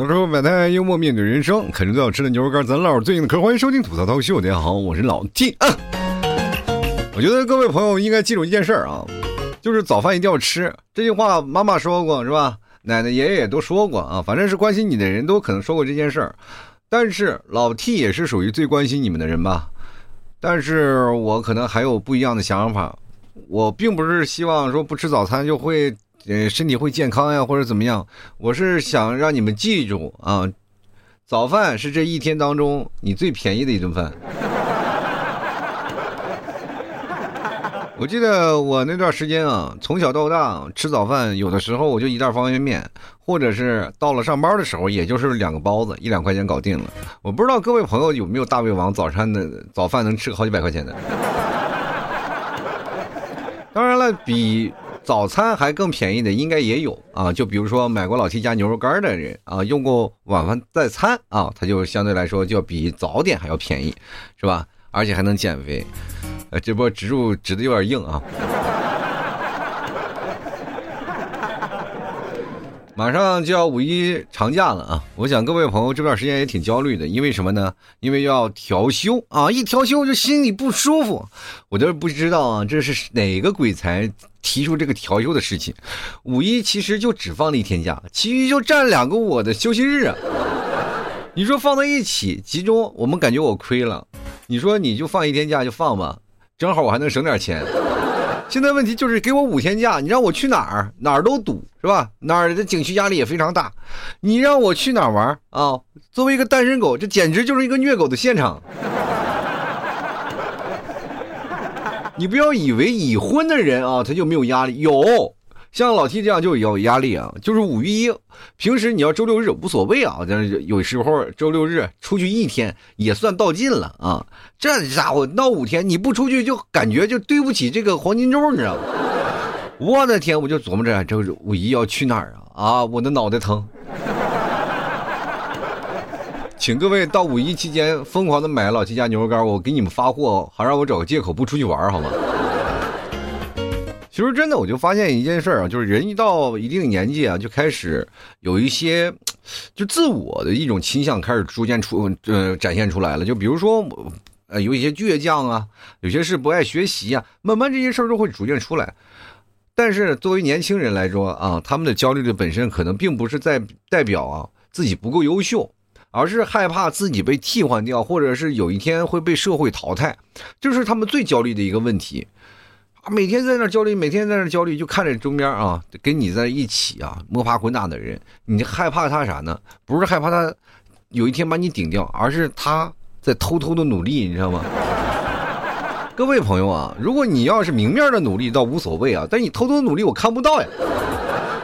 的时候摆摊幽默面对人生，啃着最好吃的牛肉干，咱唠最硬的嗑。欢迎收听吐槽涛秀，大家好，我是老 T。啊。我觉得各位朋友应该记住一件事儿啊，就是早饭一定要吃。这句话妈妈说过是吧？奶奶爷爷也都说过啊，反正是关心你的人都可能说过这件事儿。但是老 T 也是属于最关心你们的人吧？但是我可能还有不一样的想法。我并不是希望说不吃早餐就会，呃，身体会健康呀，或者怎么样。我是想让你们记住啊，早饭是这一天当中你最便宜的一顿饭。我记得我那段时间啊，从小到大吃早饭，有的时候我就一袋方便面，或者是到了上班的时候，也就是两个包子，一两块钱搞定了。我不知道各位朋友有没有大胃王，早餐的早饭能吃个好几百块钱的。当然了，比早餐还更便宜的应该也有啊，就比如说买过老 T 家牛肉干的人啊，用过晚饭代餐啊，他就相对来说就要比早点还要便宜，是吧？而且还能减肥。呃，这波植入植的有点硬啊。马上就要五一长假了啊！我想各位朋友这段时间也挺焦虑的，因为什么呢？因为要调休啊！一调休就心里不舒服。我就不知道啊，这是哪个鬼才提出这个调休的事情？五一其实就只放了一天假，其余就占两个我的休息日啊！你说放在一起集中，我们感觉我亏了。你说你就放一天假就放吧，正好我还能省点钱。现在问题就是给我五天假，你让我去哪儿？哪儿都堵，是吧？哪儿的景区压力也非常大。你让我去哪儿玩啊？作为一个单身狗，这简直就是一个虐狗的现场。你不要以为已婚的人啊，他就没有压力，有。像老 T 这样就有压力啊，就是五一，平时你要周六日无所谓啊，但是有时候周六日出去一天也算到尽了啊。这家伙闹五天，你不出去就感觉就对不起这个黄金周，你知道吗？我的天，我就琢磨着这五一要去哪儿啊？啊，我的脑袋疼。请各位到五一期间疯狂的买老七家牛肉干，我给你们发货，好让我找个借口不出去玩，好吗？其实真的，我就发现一件事儿啊，就是人一到一定年纪啊，就开始有一些就自我的一种倾向开始逐渐出呃展现出来了。就比如说，呃，有一些倔强啊，有些事不爱学习啊，慢慢这些事儿都会逐渐出来。但是作为年轻人来说啊，他们的焦虑的本身可能并不是在代表啊自己不够优秀，而是害怕自己被替换掉，或者是有一天会被社会淘汰，这是他们最焦虑的一个问题。啊每天在那焦虑，每天在那焦虑，就看着周边啊，跟你在一起啊摸爬滚打的人，你害怕他啥呢？不是害怕他有一天把你顶掉，而是他在偷偷的努力，你知道吗？各位朋友啊，如果你要是明面的努力倒无所谓啊，但你偷偷努力我看不到呀，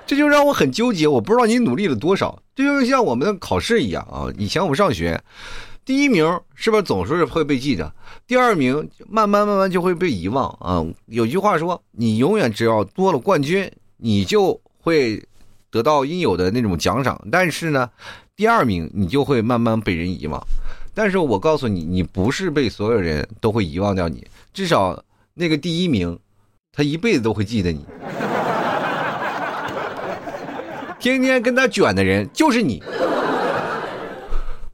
这就让我很纠结，我不知道你努力了多少，这就像我们的考试一样啊，以前我们上学。第一名是不是总是会被记着？第二名慢慢慢慢就会被遗忘啊！有句话说，你永远只要多了冠军，你就会得到应有的那种奖赏。但是呢，第二名你就会慢慢被人遗忘。但是我告诉你，你不是被所有人都会遗忘掉你，至少那个第一名，他一辈子都会记得你。天天跟他卷的人就是你。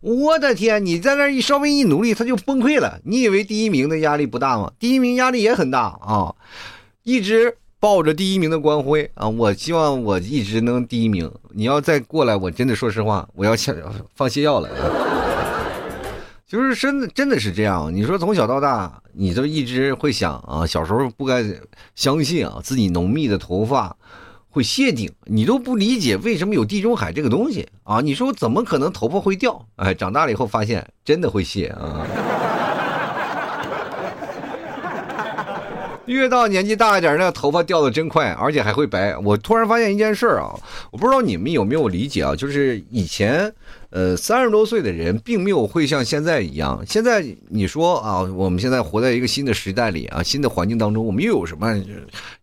我的天！你在那一稍微一努力，他就崩溃了。你以为第一名的压力不大吗？第一名压力也很大啊！一直抱着第一名的光辉啊！我希望我一直能第一名。你要再过来，我真的说实话，我要下放泻药了。就是真的，真的是这样。你说从小到大，你都一直会想啊，小时候不该相信啊，自己浓密的头发。会谢顶，你都不理解为什么有地中海这个东西啊？你说我怎么可能头发会掉？哎，长大了以后发现真的会谢啊！越到年纪大一点，那头发掉的真快，而且还会白。我突然发现一件事啊，我不知道你们有没有理解啊？就是以前。呃，三十多岁的人并没有会像现在一样。现在你说啊，我们现在活在一个新的时代里啊，新的环境当中，我们又有什么？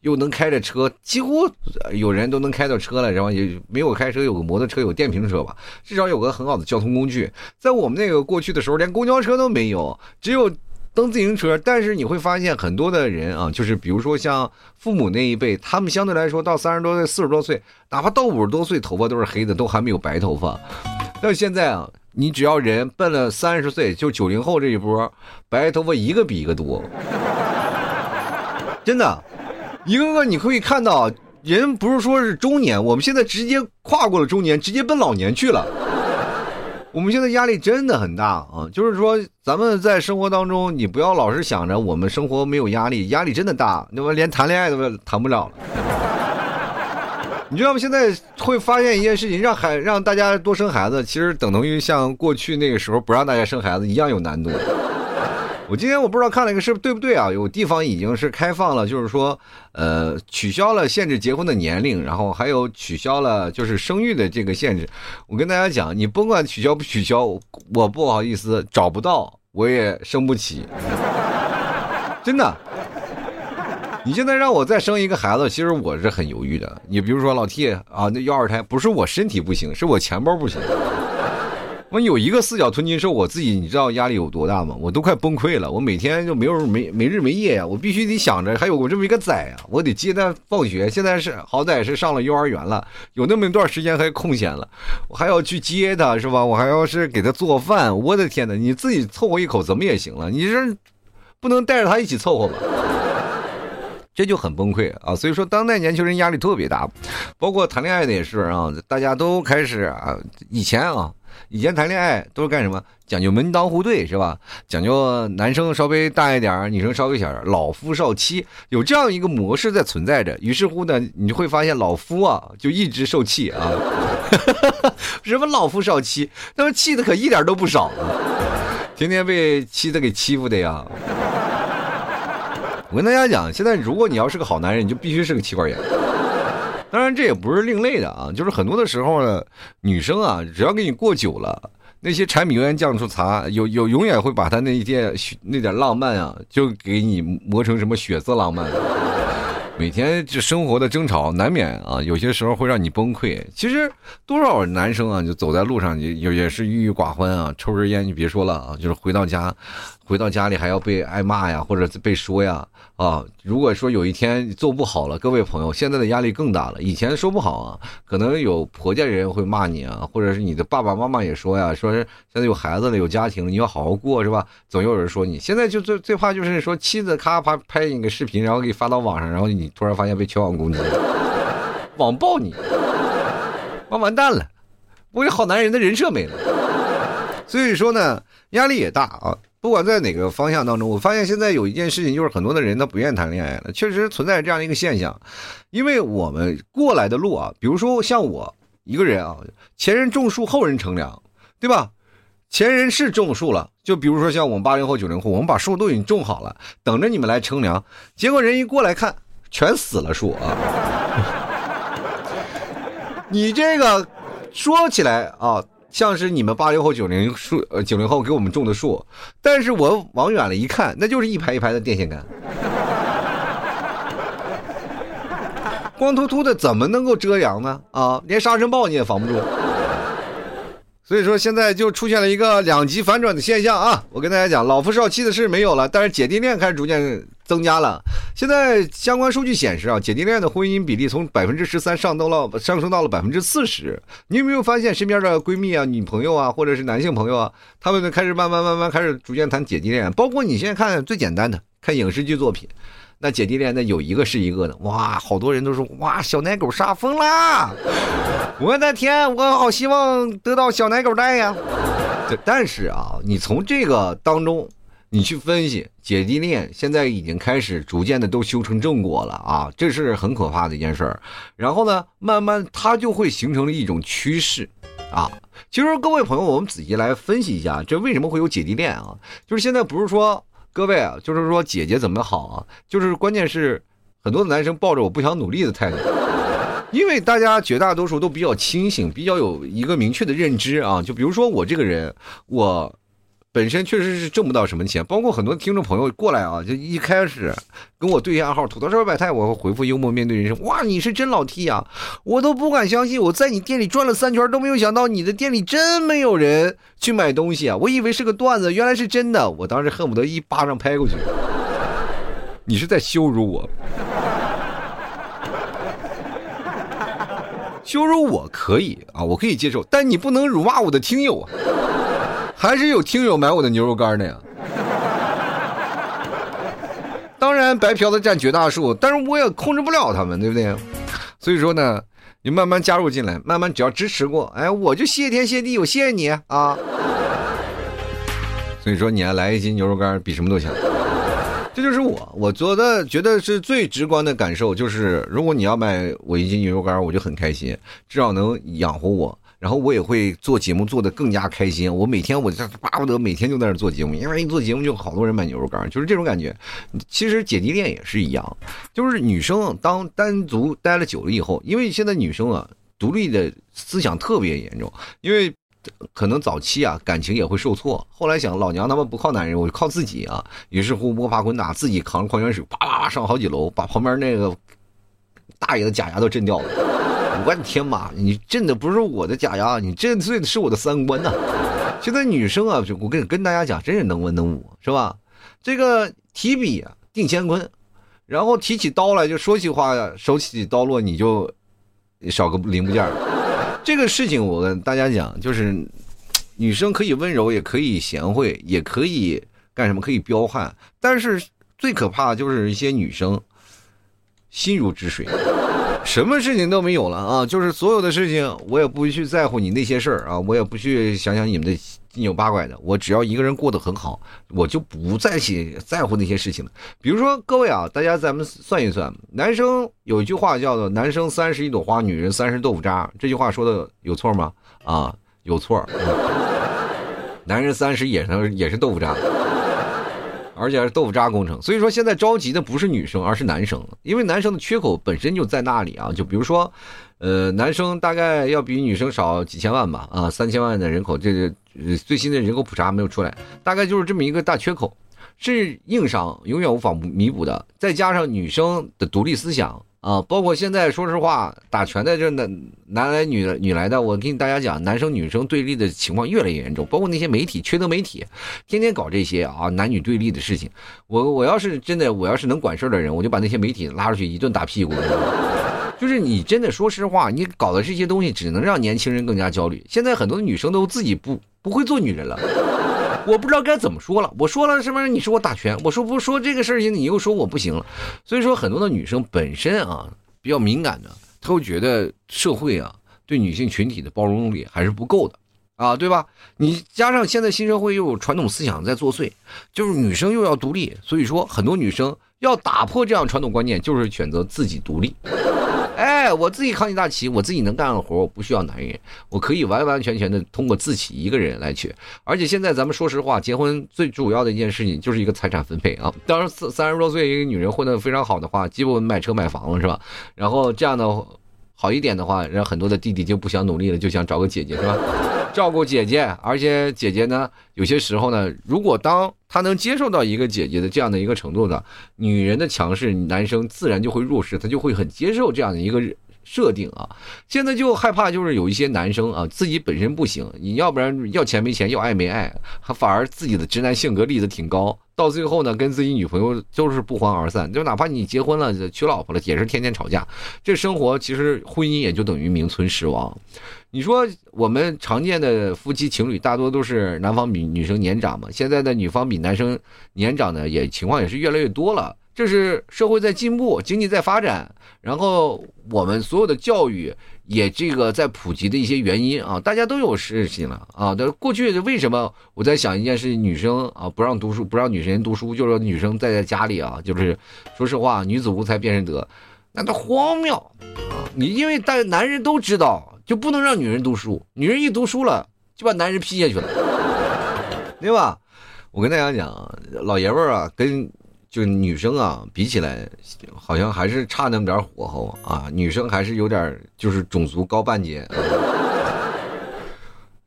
又能开着车，几乎有人都能开到车了，然后也没有开车，有个摩托车，有电瓶车吧，至少有个很好的交通工具。在我们那个过去的时候，连公交车都没有，只有蹬自行车，但是你会发现很多的人啊，就是比如说像父母那一辈，他们相对来说到三十多岁、四十多岁，哪怕到五十多岁，头发都是黑的，都还没有白头发。但现在啊，你只要人奔了三十岁，就九零后这一波，白头发一个比一个多，真的，一个个你可以看到，人不是说是中年，我们现在直接跨过了中年，直接奔老年去了。我们现在压力真的很大啊！就是说，咱们在生活当中，你不要老是想着我们生活没有压力，压力真的大，那么连谈恋爱都谈不了了。你知道吗？现在会发现一件事情，让孩让大家多生孩子，其实等同于像过去那个时候不让大家生孩子一样有难度。我今天我不知道看了一个是对不对啊？有地方已经是开放了，就是说，呃，取消了限制结婚的年龄，然后还有取消了就是生育的这个限制。我跟大家讲，你甭管取消不取消，我不好意思找不到，我也生不起，真的。你现在让我再生一个孩子，其实我是很犹豫的。你比如说老 T 啊，那要二胎不是我身体不行，是我钱包不行。我有一个四脚吞金兽，我自己你知道压力有多大吗？我都快崩溃了。我每天就没有没没日没夜呀，我必须得想着还有我这么一个崽啊，我得接他放学。现在是好歹是上了幼儿园了，有那么一段时间还空闲了，我还要去接他，是吧？我还要是给他做饭。我的天哪，你自己凑合一口怎么也行了，你这不能带着他一起凑合吧？这就很崩溃啊！所以说，当代年轻人压力特别大，包括谈恋爱的也是啊，大家都开始啊，以前啊。以前谈恋爱都是干什么？讲究门当户对是吧？讲究男生稍微大一点女生稍微小点老夫少妻，有这样一个模式在存在着。于是乎呢，你就会发现老夫啊就一直受气啊。什么老夫少妻？那么气的可一点都不少，天天被妻子给欺负的呀。我跟大家讲，现在如果你要是个好男人，你就必须是个妻管严。当然，这也不是另类的啊，就是很多的时候呢，女生啊，只要给你过久了，那些柴米油盐酱醋茶，有有永远会把她那一点那点浪漫啊，就给你磨成什么血色浪漫。每天这生活的争吵难免啊，有些时候会让你崩溃。其实多少男生啊，就走在路上也也是郁郁寡欢啊，抽根烟你别说了啊，就是回到家。回到家里还要被挨骂呀，或者被说呀，啊！如果说有一天做不好了，各位朋友，现在的压力更大了。以前说不好啊，可能有婆家人会骂你啊，或者是你的爸爸妈妈也说呀，说是现在有孩子了，有家庭了，你要好好过，是吧？总有人说你。现在就最最怕就是说妻子咔啪拍你个视频，然后给你发到网上，然后你突然发现被全网攻击，网暴你，完完蛋了，我这好男人的人设没了。所以说呢，压力也大啊。不管在哪个方向当中，我发现现在有一件事情，就是很多的人他不愿意谈恋爱了，确实存在这样的一个现象。因为我们过来的路啊，比如说像我一个人啊，前人种树，后人乘凉，对吧？前人是种树了，就比如说像我们八零后、九零后，我们把树都已经种好了，等着你们来乘凉。结果人一过来看，全死了树啊！你这个说起来啊。像是你们八零后、九零树呃九零后给我们种的树，但是我往远了一看，那就是一排一排的电线杆，光秃秃的，怎么能够遮阳呢？啊，连沙尘暴你也防不住。所以说现在就出现了一个两极反转的现象啊！我跟大家讲，老夫少妻的事没有了，但是姐弟恋开始逐渐增加了。现在相关数据显示啊，姐弟恋的婚姻比例从百分之十三上到了上升到了百分之四十。你有没有发现身边的闺蜜啊、女朋友啊，或者是男性朋友啊，他们开始慢慢慢慢开始逐渐谈姐弟恋？包括你现在看最简单的看影视剧作品。那姐弟恋那有一个是一个的，哇，好多人都说哇，小奶狗杀疯啦！我的天，我好希望得到小奶狗带呀！对但是啊，你从这个当中，你去分析姐弟恋，现在已经开始逐渐的都修成正果了啊，这是很可怕的一件事儿。然后呢，慢慢它就会形成了一种趋势啊。其实各位朋友，我们仔细来分析一下，这为什么会有姐弟恋啊？就是现在不是说。各位啊，就是说姐姐怎么好啊？就是关键是很多男生抱着我不想努力的态度，因为大家绝大多数都比较清醒，比较有一个明确的认知啊。就比如说我这个人，我本身确实是挣不到什么钱，包括很多听众朋友过来啊，就一开始跟我对一下号，土豆社会百态，我会回复幽默面对人生。哇，你是真老 T 啊！我都不敢相信，我在你店里转了三圈都没有想到你的店里真没有人去买东西啊！我以为是个段子，原来是真的，我当时恨不得一巴掌拍过去。你是在羞辱我？羞辱我可以啊，我可以接受，但你不能辱骂我的听友啊！还是有听友买我的牛肉干的呀。当然，白嫖的占绝大数，但是我也控制不了他们，对不对？所以说呢，你慢慢加入进来，慢慢只要支持过，哎，我就谢天谢地，我谢谢你啊。所以说，你还来一斤牛肉干，比什么都强。这就是我，我做的觉得是最直观的感受，就是如果你要买我一斤牛肉干，我就很开心，至少能养活我。然后我也会做节目做的更加开心。我每天我就巴不得每天就在那做节目，因为一做节目就好多人买牛肉干，就是这种感觉。其实姐弟恋也是一样，就是女生当单独待了久了以后，因为现在女生啊独立的思想特别严重，因为可能早期啊感情也会受挫，后来想老娘他妈不靠男人，我就靠自己啊。于是乎摸爬滚打，自己扛着矿泉水啪啪啪上好几楼，把旁边那个大爷的假牙都震掉了。我的天妈！你震的不是我的假牙，你震碎的是我的三观呐！现在女生啊，我跟跟大家讲，真是能文能武，是吧？这个提笔定乾坤，然后提起刀来就说起话呀，手起刀落你就少个零部件。这个事情我跟大家讲，就是女生可以温柔，也可以贤惠，也可以干什么，可以彪悍，但是最可怕的就是一些女生心如止水。什么事情都没有了啊！就是所有的事情，我也不去在乎你那些事儿啊，我也不去想想你们的七扭八拐的。我只要一个人过得很好，我就不再去在乎那些事情了。比如说，各位啊，大家咱们算一算，男生有一句话叫做“男生三十一朵花，女人三十豆腐渣”，这句话说的有错吗？啊，有错。男人三十也是也是豆腐渣。而且还是豆腐渣工程，所以说现在着急的不是女生，而是男生，因为男生的缺口本身就在那里啊。就比如说，呃，男生大概要比女生少几千万吧，啊，三千万的人口，这个最新的人口普查没有出来，大概就是这么一个大缺口，是硬伤，永远无法弥补的。再加上女生的独立思想。啊，包括现在，说实话，打拳的这男男来女女来的，我跟大家讲，男生女生对立的情况越来越严重。包括那些媒体，缺德媒体，天天搞这些啊，男女对立的事情。我我要是真的，我要是能管事儿的人，我就把那些媒体拉出去一顿打屁股。就是你真的说实话，你搞的这些东西，只能让年轻人更加焦虑。现在很多女生都自己不不会做女人了。我不知道该怎么说了，我说了什么？你说我打拳，我说不说这个事情，你又说我不行了。所以说，很多的女生本身啊比较敏感的，她会觉得社会啊对女性群体的包容力还是不够的啊，对吧？你加上现在新社会又有传统思想在作祟，就是女生又要独立，所以说很多女生要打破这样传统观念，就是选择自己独立。哎，我自己扛起大旗，我自己能干的活，我不需要男人，我可以完完全全的通过自己一个人来去。而且现在咱们说实话，结婚最主要的一件事情就是一个财产分配啊。当然，三三十多岁一个女人混得非常好的话，基本买车买房了是吧？然后这样的好一点的话，让很多的弟弟就不想努力了，就想找个姐姐是吧？照顾姐姐，而且姐姐呢，有些时候呢，如果当他能接受到一个姐姐的这样的一个程度的，女人的强势，男生自然就会弱势，他就会很接受这样的一个设定啊。现在就害怕就是有一些男生啊，自己本身不行，你要不然要钱没钱，要爱没爱，他反而自己的直男性格立得挺高，到最后呢，跟自己女朋友都是不欢而散。就哪怕你结婚了，娶老婆了，也是天天吵架。这生活其实婚姻也就等于名存实亡。你说我们常见的夫妻情侣大多都是男方比女生年长嘛？现在的女方比男生年长的也情况也是越来越多了。这是社会在进步，经济在发展，然后我们所有的教育也这个在普及的一些原因啊，大家都有事情了啊。但过去为什么我在想一件事，女生啊不让读书，不让女生读书，就是女生待在家里啊，就是说实话，女子无才便是德，那都荒谬啊！你因为大男人都知道。就不能让女人读书，女人一读书了，就把男人劈下去了，对吧？我跟大家讲，老爷们儿啊，跟就女生啊比起来，好像还是差那么点火候啊。女生还是有点就是种族高半截。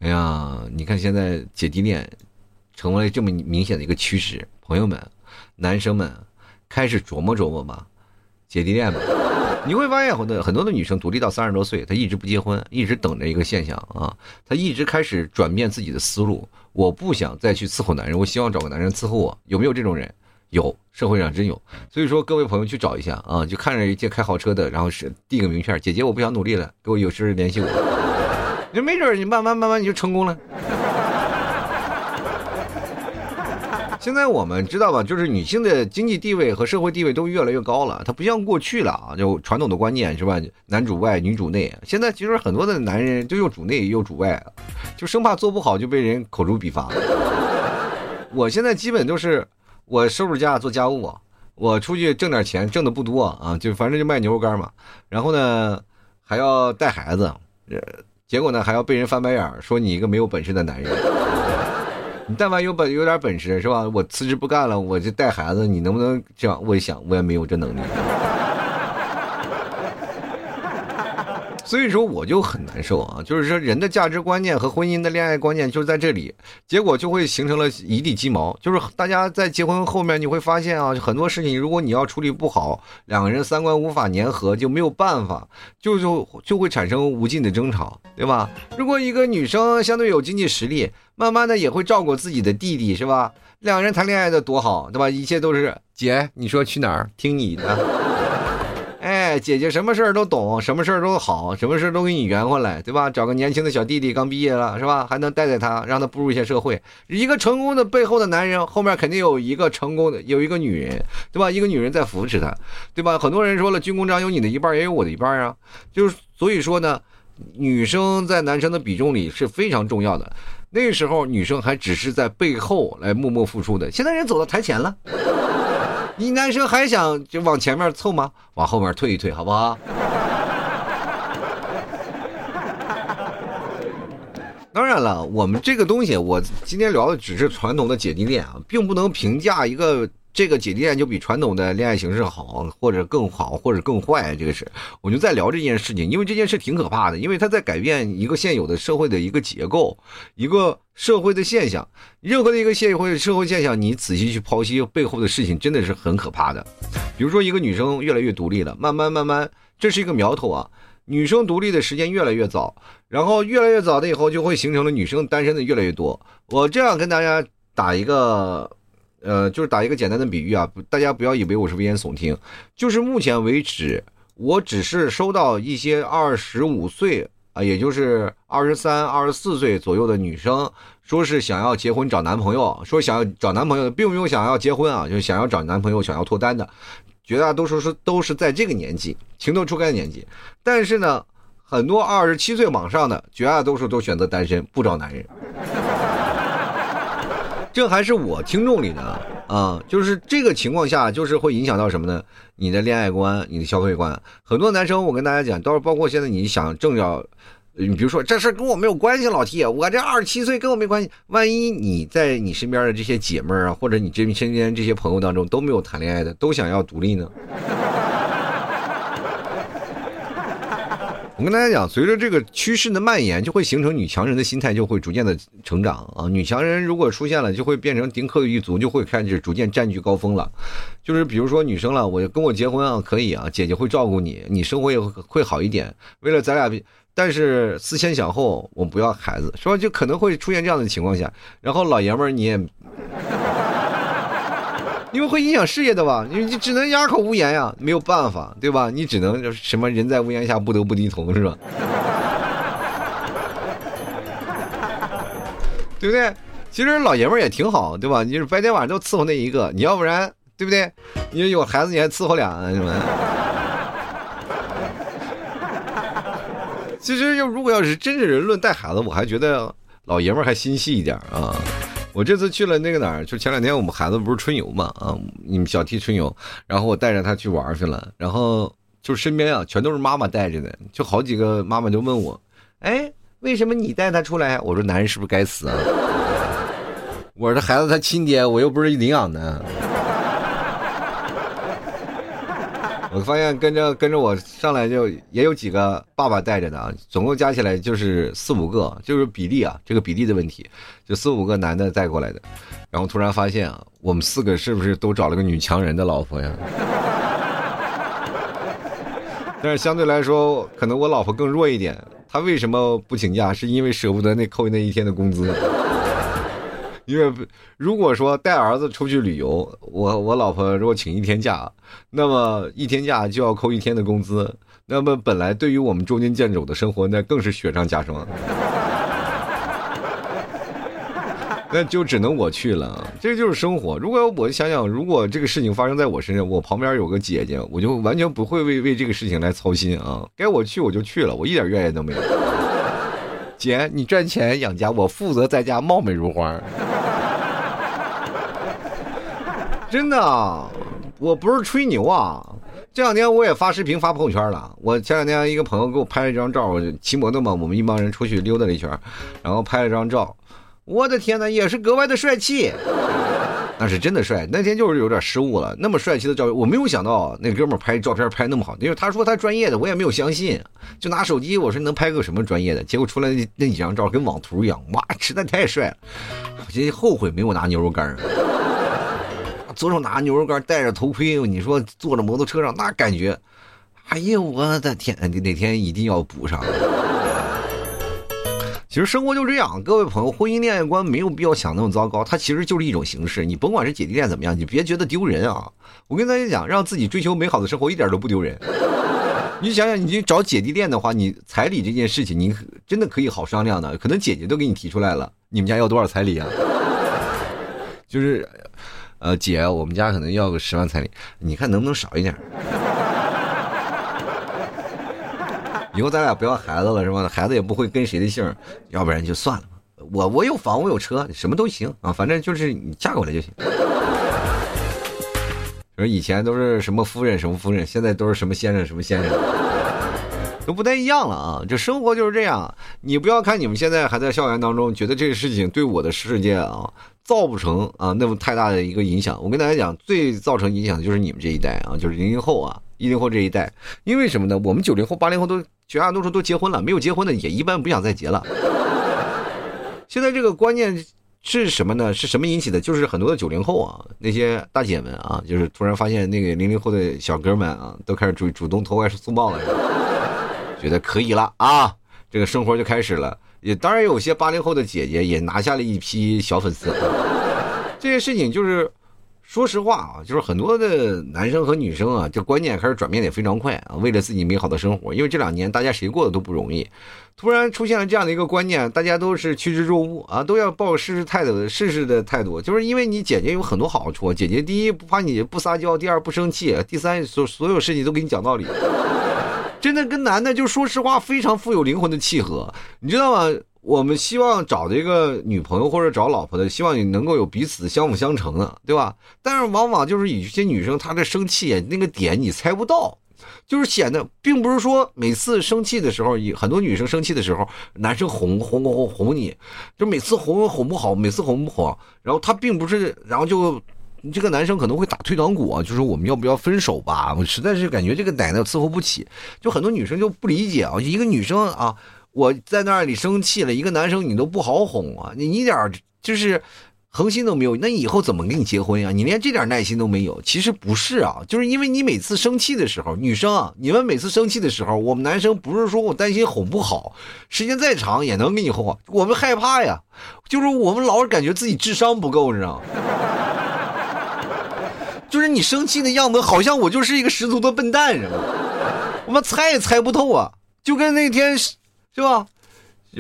哎呀，你看现在姐弟恋成为这么明显的一个趋势。朋友们，男生们开始琢磨琢磨吧，姐弟恋吧。你会发现很多很多的女生独立到三十多岁，她一直不结婚，一直等着一个现象啊，她一直开始转变自己的思路。我不想再去伺候男人，我希望找个男人伺候我。有没有这种人？有，社会上真有。所以说，各位朋友去找一下啊，就看着一些开豪车的，然后是递个名片，姐姐我不想努力了，给我有事联系我。你说没准你慢慢慢慢你就成功了。现在我们知道吧，就是女性的经济地位和社会地位都越来越高了，它不像过去了啊，就传统的观念是吧，男主外女主内。现在其实很多的男人就又主内又主外，就生怕做不好就被人口诛笔伐。我现在基本都是我收拾家做家务，我出去挣点钱，挣的不多啊，就反正就卖牛肉干嘛，然后呢还要带孩子，结果呢还要被人翻白眼说你一个没有本事的男人。你但凡有本有点本事是吧？我辞职不干了，我就带孩子，你能不能这样？我一想，我也没有这能力。所以说我就很难受啊，就是说人的价值观念和婚姻的恋爱观念就在这里，结果就会形成了一地鸡毛。就是大家在结婚后面，你会发现啊，很多事情如果你要处理不好，两个人三观无法粘合，就没有办法，就就就会产生无尽的争吵，对吧？如果一个女生相对有经济实力，慢慢的也会照顾自己的弟弟，是吧？两个人谈恋爱的多好，对吧？一切都是姐，你说去哪儿？听你的。姐姐什么事儿都懂，什么事儿都好，什么事儿都给你圆回来，对吧？找个年轻的小弟弟，刚毕业了，是吧？还能带带他，让他步入一下社会。一个成功的背后的男人，后面肯定有一个成功的，有一个女人，对吧？一个女人在扶持他，对吧？很多人说了，军功章有你的一半，也有我的一半啊。就是所以说呢，女生在男生的比重里是非常重要的。那时候女生还只是在背后来默默付出的，现在人走到台前了。你男生还想就往前面凑吗？往后面退一退，好不好？当然了，我们这个东西，我今天聊的只是传统的姐弟恋啊，并不能评价一个。这个姐弟恋就比传统的恋爱形式好，或者更好，或者更坏。这个是，我就在聊这件事情，因为这件事挺可怕的，因为它在改变一个现有的社会的一个结构，一个社会的现象。任何的一个社会社会现象，你仔细去剖析背后的事情，真的是很可怕的。比如说，一个女生越来越独立了，慢慢慢慢，这是一个苗头啊。女生独立的时间越来越早，然后越来越早的以后，就会形成了女生单身的越来越多。我这样跟大家打一个。呃，就是打一个简单的比喻啊，大家不要以为我是危言耸听，就是目前为止，我只是收到一些二十五岁啊，也就是二十三、二十四岁左右的女生，说是想要结婚找男朋友，说想要找男朋友，并没有想要结婚啊，就想要找男朋友，想要脱单的，绝大多数是都是在这个年纪，情窦初开的年纪，但是呢，很多二十七岁往上的，绝大多数都选择单身，不找男人。这还是我听众里的啊，就是这个情况下，就是会影响到什么呢？你的恋爱观，你的消费观。很多男生，我跟大家讲，到时候包括现在你想正要，你比如说这事跟我没有关系，老 T，我这二十七岁跟我没关系。万一你在你身边的这些姐妹啊，或者你这身边这些朋友当中都没有谈恋爱的，都想要独立呢？我跟大家讲，随着这个趋势的蔓延，就会形成女强人的心态就会逐渐的成长啊。女强人如果出现了，就会变成丁克一族，就会开始逐渐占据高峰了。就是比如说女生了，我跟我结婚啊，可以啊，姐姐会照顾你，你生活也会好一点。为了咱俩，但是思前想后，我不要孩子，是吧？就可能会出现这样的情况下，然后老爷们儿你也。因为会影响事业的吧，你你只能哑口无言呀，没有办法，对吧？你只能什么人在屋檐下不得不低头，是吧？对不对？其实老爷们儿也挺好，对吧？你是白天晚上都伺候那一个，你要不然，对不对？你有孩子你还伺候俩，是吧？其实要如果要是真是人论带孩子，我还觉得老爷们儿还心细一点啊。我这次去了那个哪儿，就前两天我们孩子不是春游嘛，啊，你们小 T 春游，然后我带着他去玩去了，然后就身边啊全都是妈妈带着的，就好几个妈妈就问我，哎，为什么你带他出来？我说男人是不是该死啊？我说这孩子他亲爹，我又不是领养的。我发现跟着跟着我上来就也有几个爸爸带着的，总共加起来就是四五个，就是比例啊，这个比例的问题，就四五个男的带过来的。然后突然发现啊，我们四个是不是都找了个女强人的老婆呀？但是相对来说，可能我老婆更弱一点。她为什么不请假？是因为舍不得那扣那一天的工资。因为如果说带儿子出去旅游，我我老婆如果请一天假，那么一天假就要扣一天的工资。那么本来对于我们捉襟见肘的生活，那更是雪上加霜。那就只能我去了，这就是生活。如果我想想，如果这个事情发生在我身上，我旁边有个姐姐，我就完全不会为为这个事情来操心啊。该我去我就去了，我一点怨言都没有。姐，你赚钱养家，我负责在家貌美如花。真的，我不是吹牛啊。这两天我也发视频发朋友圈了。我前两天一个朋友给我拍了一张照，骑摩托嘛，我们一帮人出去溜达了一圈，然后拍了张照。我的天哪，也是格外的帅气，那是真的帅。那天就是有点失误了，那么帅气的照片，我没有想到那哥们拍照片拍那么好，因为他说他专业的，我也没有相信。就拿手机，我说能拍个什么专业的？结果出来那那几张照跟网图一样，哇，实在太帅了。我今天后悔没有拿牛肉干左手拿牛肉干，戴着头盔，你说坐着摩托车上那感觉，哎呀，我的天，哪天一定要补上。其实生活就这样，各位朋友，婚姻恋爱观没有必要想那么糟糕，它其实就是一种形式。你甭管是姐弟恋怎么样，你别觉得丢人啊！我跟大家讲，让自己追求美好的生活一点都不丢人。你想想，你去找姐弟恋的话，你彩礼这件事情，你真的可以好商量的。可能姐姐都给你提出来了，你们家要多少彩礼啊？就是，呃，姐，我们家可能要个十万彩礼，你看能不能少一点？以后咱俩不要孩子了是吧？孩子也不会跟谁的姓，要不然就算了。我我有房，我有车，什么都行啊，反正就是你嫁过来就行。说 以前都是什么夫人什么夫人，现在都是什么先生什么先生，都不太一样了啊！这生活就是这样。你不要看你们现在还在校园当中，觉得这个事情对我的世界啊造不成啊那么太大的一个影响。我跟大家讲，最造成影响的就是你们这一代啊，就是零零后啊。一零后这一代，因为什么呢？我们九零后、八零后都绝大多数都结婚了，没有结婚的也一般不想再结了。现在这个观念是什么呢？是什么引起的？就是很多的九零后啊，那些大姐们啊，就是突然发现那个零零后的小哥们啊，都开始主主动投怀送抱了，觉得可以了啊，这个生活就开始了。也当然有些八零后的姐姐也拿下了一批小粉丝。这件事情就是。说实话啊，就是很多的男生和女生啊，这观念开始转变的也非常快啊。为了自己美好的生活，因为这两年大家谁过得都不容易，突然出现了这样的一个观念，大家都是趋之若鹜啊，都要抱试试态度、试试的态度。就是因为你姐姐有很多好处，姐姐第一不怕你不撒娇，第二不生气，第三所所有事情都给你讲道理。真的跟男的就说实话，非常富有灵魂的契合，你知道吗？我们希望找这个女朋友或者找老婆的，希望你能够有彼此相辅相成的，对吧？但是往往就是有些女生她的生气那个点你猜不到，就是显得并不是说每次生气的时候，很多女生生气的时候，男生哄哄哄哄你，就每次哄哄不好，每次哄不好，然后他并不是，然后就这个男生可能会打退堂鼓啊，就说我们要不要分手吧？我实在是感觉这个奶奶伺候不起，就很多女生就不理解啊，一个女生啊。我在那里生气了，一个男生你都不好哄啊，你一点就是恒心都没有，那以后怎么跟你结婚呀？你连这点耐心都没有。其实不是啊，就是因为你每次生气的时候，女生啊，你们每次生气的时候，我们男生不是说我担心哄不好，时间再长也能给你哄好，我们害怕呀，就是我们老是感觉自己智商不够，你知道吗？就是你生气的样子，好像我就是一个十足的笨蛋似的，我们猜也猜不透啊，就跟那天。是吧？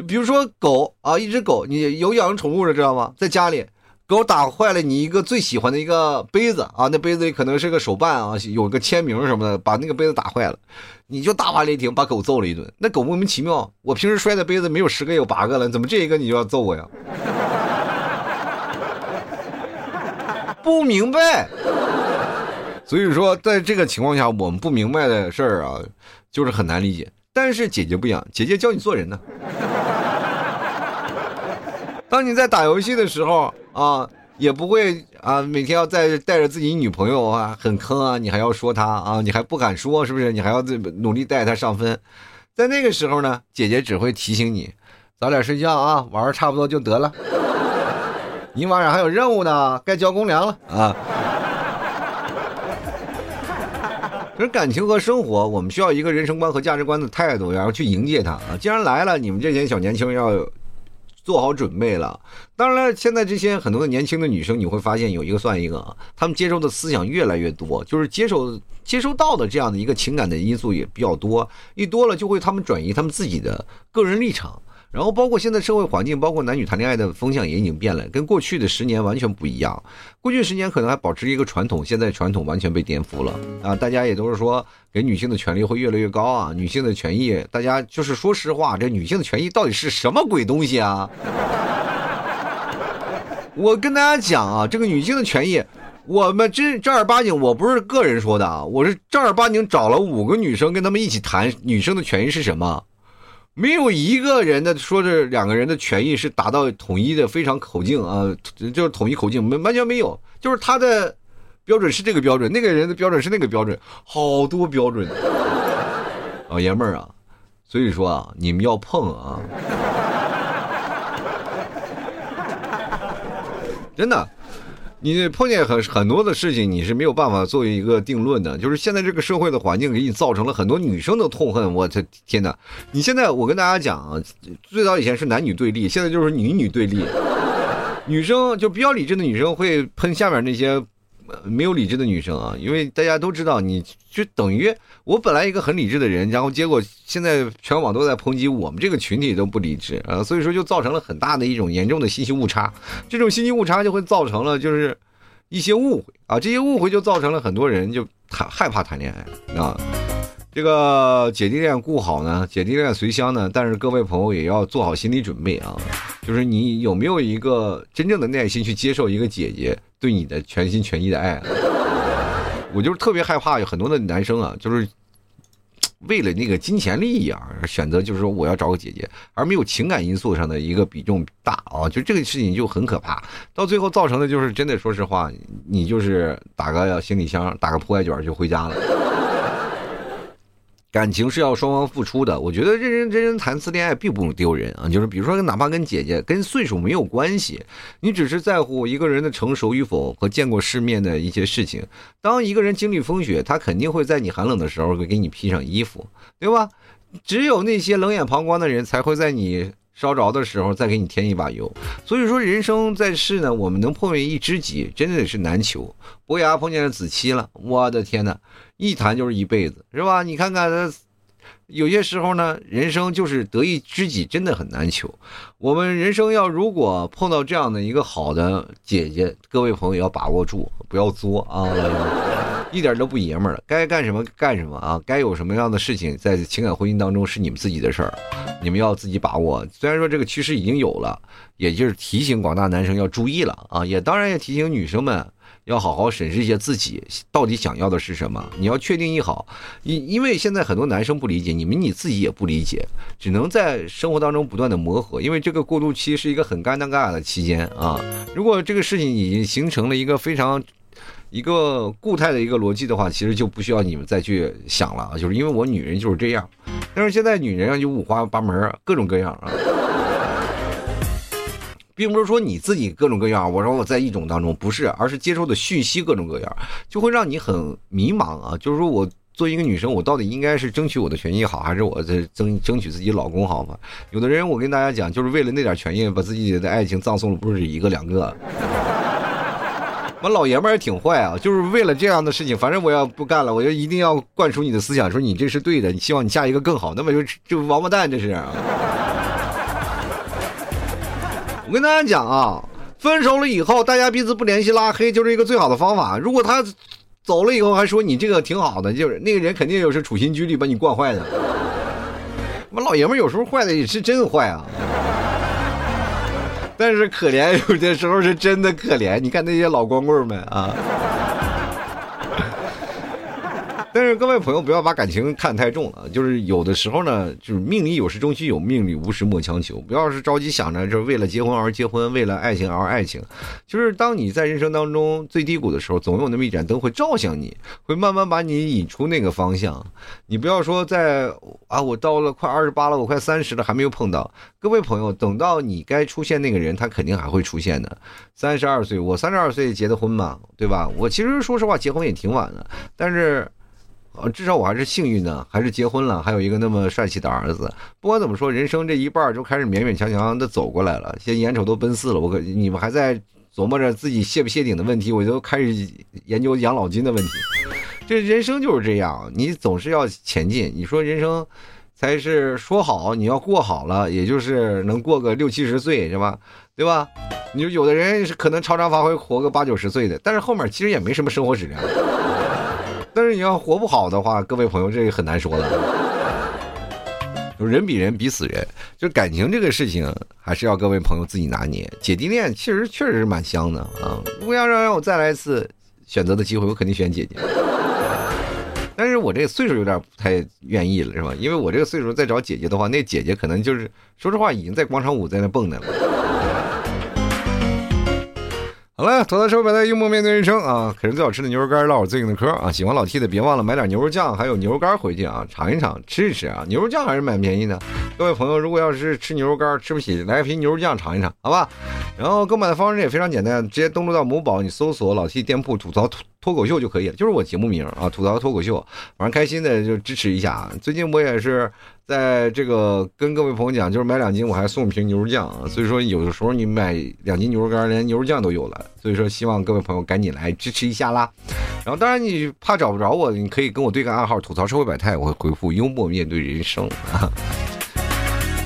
比如说狗啊，一只狗，你有养宠物的知道吗？在家里，狗打坏了你一个最喜欢的一个杯子啊，那杯子里可能是个手办啊，有个签名什么的，把那个杯子打坏了，你就大发雷霆把狗揍了一顿。那狗莫名其妙，我平时摔的杯子没有十个有八个了，怎么这一个你就要揍我呀？不明白。所以说，在这个情况下，我们不明白的事儿啊，就是很难理解。但是姐姐不一样，姐姐教你做人呢。当你在打游戏的时候啊，也不会啊，每天要带带着自己女朋友啊，很坑啊，你还要说她啊，你还不敢说，是不是？你还要努力带她上分，在那个时候呢，姐姐只会提醒你，早点睡觉啊，玩差不多就得了。你晚上还有任务呢，该交公粮了啊。可是感情和生活，我们需要一个人生观和价值观的态度，然后去迎接它啊！既然来了，你们这些小年轻人要做好准备了。当然了，现在这些很多的年轻的女生，你会发现有一个算一个啊，她们接受的思想越来越多，就是接受接收到的这样的一个情感的因素也比较多，一多了就会他们转移他们自己的个人立场。然后包括现在社会环境，包括男女谈恋爱的风向也已经变了，跟过去的十年完全不一样。过去十年可能还保持一个传统，现在传统完全被颠覆了啊！大家也都是说，给女性的权利会越来越高啊，女性的权益，大家就是说实话，这女性的权益到底是什么鬼东西啊？我跟大家讲啊，这个女性的权益，我们真正儿八经，我不是个人说的啊，我是正儿八经找了五个女生，跟他们一起谈女生的权益是什么。没有一个人的说这两个人的权益是达到统一的非常口径啊，就是统一口径，没完全没有，就是他的标准是这个标准，那个人的标准是那个标准，好多标准，老 爷们儿啊，所以说啊，你们要碰啊，真的。你碰见很很多的事情，你是没有办法作为一个定论的。就是现在这个社会的环境给你造成了很多女生的痛恨。我的天哪！你现在我跟大家讲啊，最早以前是男女对立，现在就是女女对立。女生就比较理智的女生会喷下面那些。没有理智的女生啊，因为大家都知道，你就等于我本来一个很理智的人，然后结果现在全网都在抨击我们这个群体都不理智啊，所以说就造成了很大的一种严重的信息误差，这种信息误差就会造成了就是一些误会啊，这些误会就造成了很多人就谈害怕谈恋爱啊。这个姐弟恋顾好呢，姐弟恋随香呢，但是各位朋友也要做好心理准备啊，就是你有没有一个真正的耐心去接受一个姐姐对你的全心全意的爱？我就是特别害怕有很多的男生啊，就是为了那个金钱利益啊，选择就是说我要找个姐姐，而没有情感因素上的一个比重大啊，就这个事情就很可怕，到最后造成的就是真的，说实话，你就是打个行李箱，打个铺盖卷就回家了。感情是要双方付出的，我觉得认认真真谈次恋爱并不丢人啊。就是比如说，哪怕跟姐姐，跟岁数没有关系，你只是在乎一个人的成熟与否和见过世面的一些事情。当一个人经历风雪，他肯定会在你寒冷的时候会给你披上衣服，对吧？只有那些冷眼旁观的人，才会在你。烧着的时候再给你添一把油，所以说人生在世呢，我们能碰见一知己真的是难求。伯牙碰见了子期了，我的天哪，一谈就是一辈子，是吧？你看看他，有些时候呢，人生就是得一知己真的很难求。我们人生要如果碰到这样的一个好的姐姐，各位朋友要把握住，不要作啊。一点都不爷们了，该干什么干什么啊！该有什么样的事情在情感婚姻当中是你们自己的事儿，你们要自己把握。虽然说这个趋势已经有了，也就是提醒广大男生要注意了啊！也当然也提醒女生们要好好审视一下自己到底想要的是什么。你要确定一好，因因为现在很多男生不理解你们，你自己也不理解，只能在生活当中不断的磨合。因为这个过渡期是一个很尴尬的期间啊！如果这个事情已经形成了一个非常。一个固态的一个逻辑的话，其实就不需要你们再去想了啊，就是因为我女人就是这样。但是现在女人啊，就五花八门，各种各样啊，并不是说你自己各种各样。我说我在一种当中不是，而是接受的讯息各种各样，就会让你很迷茫啊。就是说我作为一个女生，我到底应该是争取我的权益好，还是我在争争取自己老公好嘛？有的人我跟大家讲，就是为了那点权益，把自己的爱情葬送了，不是一个两个。我老爷们也挺坏啊，就是为了这样的事情，反正我要不干了，我就一定要灌输你的思想，说你这是对的，你希望你下一个更好，那么就就王八蛋这是。我跟大家讲啊，分手了以后，大家彼此不联系，拉黑就是一个最好的方法。如果他走了以后还说你这个挺好的，就是那个人肯定又是处心积虑把你惯坏的。我老爷们有时候坏的也是真坏啊。但是可怜，有的时候是真的可怜。你看那些老光棍们啊，但是各位朋友不要把感情看太重了，就是有的时候呢，就是命里有时终须有，命里无时莫强求。不要是着急想着就是为了结婚而结婚，为了爱情而爱情。就是当你在人生当中最低谷的时候，总有那么一盏灯会照向你，会慢慢把你引出那个方向。你不要说在啊，我到了快二十八了，我快三十了还没有碰到。各位朋友，等到你该出现那个人，他肯定还会出现的。三十二岁，我三十二岁结的婚嘛，对吧？我其实说实话，结婚也挺晚的，但是。呃，至少我还是幸运的，还是结婚了，还有一个那么帅气的儿子。不管怎么说，人生这一半就开始勉勉强强的走过来了。现在眼瞅都奔四了，我可你们还在琢磨着自己谢不谢顶的问题，我就开始研究养老金的问题。这人生就是这样，你总是要前进。你说人生才是说好你要过好了，也就是能过个六七十岁是吧？对吧？你说有的人是可能超常发挥，活个八九十岁的，但是后面其实也没什么生活质量。但是你要活不好的话，各位朋友，这个很难说的。就人比人比死人，就感情这个事情，还是要各位朋友自己拿捏。姐弟恋其实确实是蛮香的啊！如果要让让我再来一次选择的机会，我肯定选姐姐。但是我这个岁数有点不太愿意了，是吧？因为我这个岁数再找姐姐的话，那姐姐可能就是说实话，已经在广场舞在那蹦的了。好了，吐槽说百态，幽默面对人生啊！啃着最好吃的牛肉干，唠会最近的嗑啊！喜欢老 T 的，别忘了买点牛肉酱，还有牛肉干回去啊，尝一尝，吃一吃啊！牛肉酱还是蛮便宜的。各位朋友，如果要是吃牛肉干吃不起，来瓶牛肉酱尝一尝，好吧？然后购买的方式也非常简单，直接登录到某宝，你搜索老 T 店铺吐槽脱口秀就可以了，就是我节目名啊，吐槽脱口秀，反正开心的就支持一下啊。最近我也是在这个跟各位朋友讲，就是买两斤我还送一瓶牛肉酱啊，所以说有的时候你买两斤牛肉干连牛肉酱都有了，所以说希望各位朋友赶紧来支持一下啦。然后当然你怕找不着我，你可以跟我对个暗号，吐槽社会百态，我会回复幽默面对人生啊。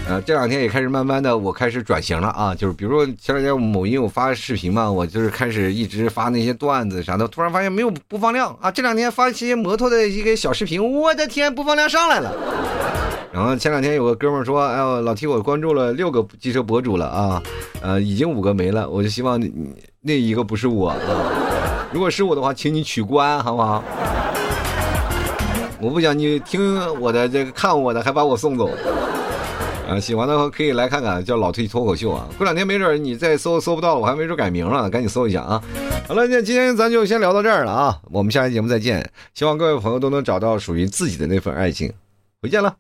呃，这两天也开始慢慢的，我开始转型了啊，就是比如说前两天某音我发视频嘛，我就是开始一直发那些段子啥的，突然发现没有播放量啊，这两天发一些摩托的一个小视频，我的天，播放量上来了。然后前两天有个哥们说，哎呦，老提我关注了六个机车博主了啊，呃，已经五个没了，我就希望那一个不是我啊，如果是我的话，请你取关好不好？我不想你听我的这个看我的还把我送走。啊，喜欢的话可以来看看，叫老 T 脱口秀啊。过两天没准你再搜搜不到，我还没准改名了，赶紧搜一下啊。好了，那今天咱就先聊到这儿了啊，我们下期节目再见。希望各位朋友都能找到属于自己的那份爱情，回见了。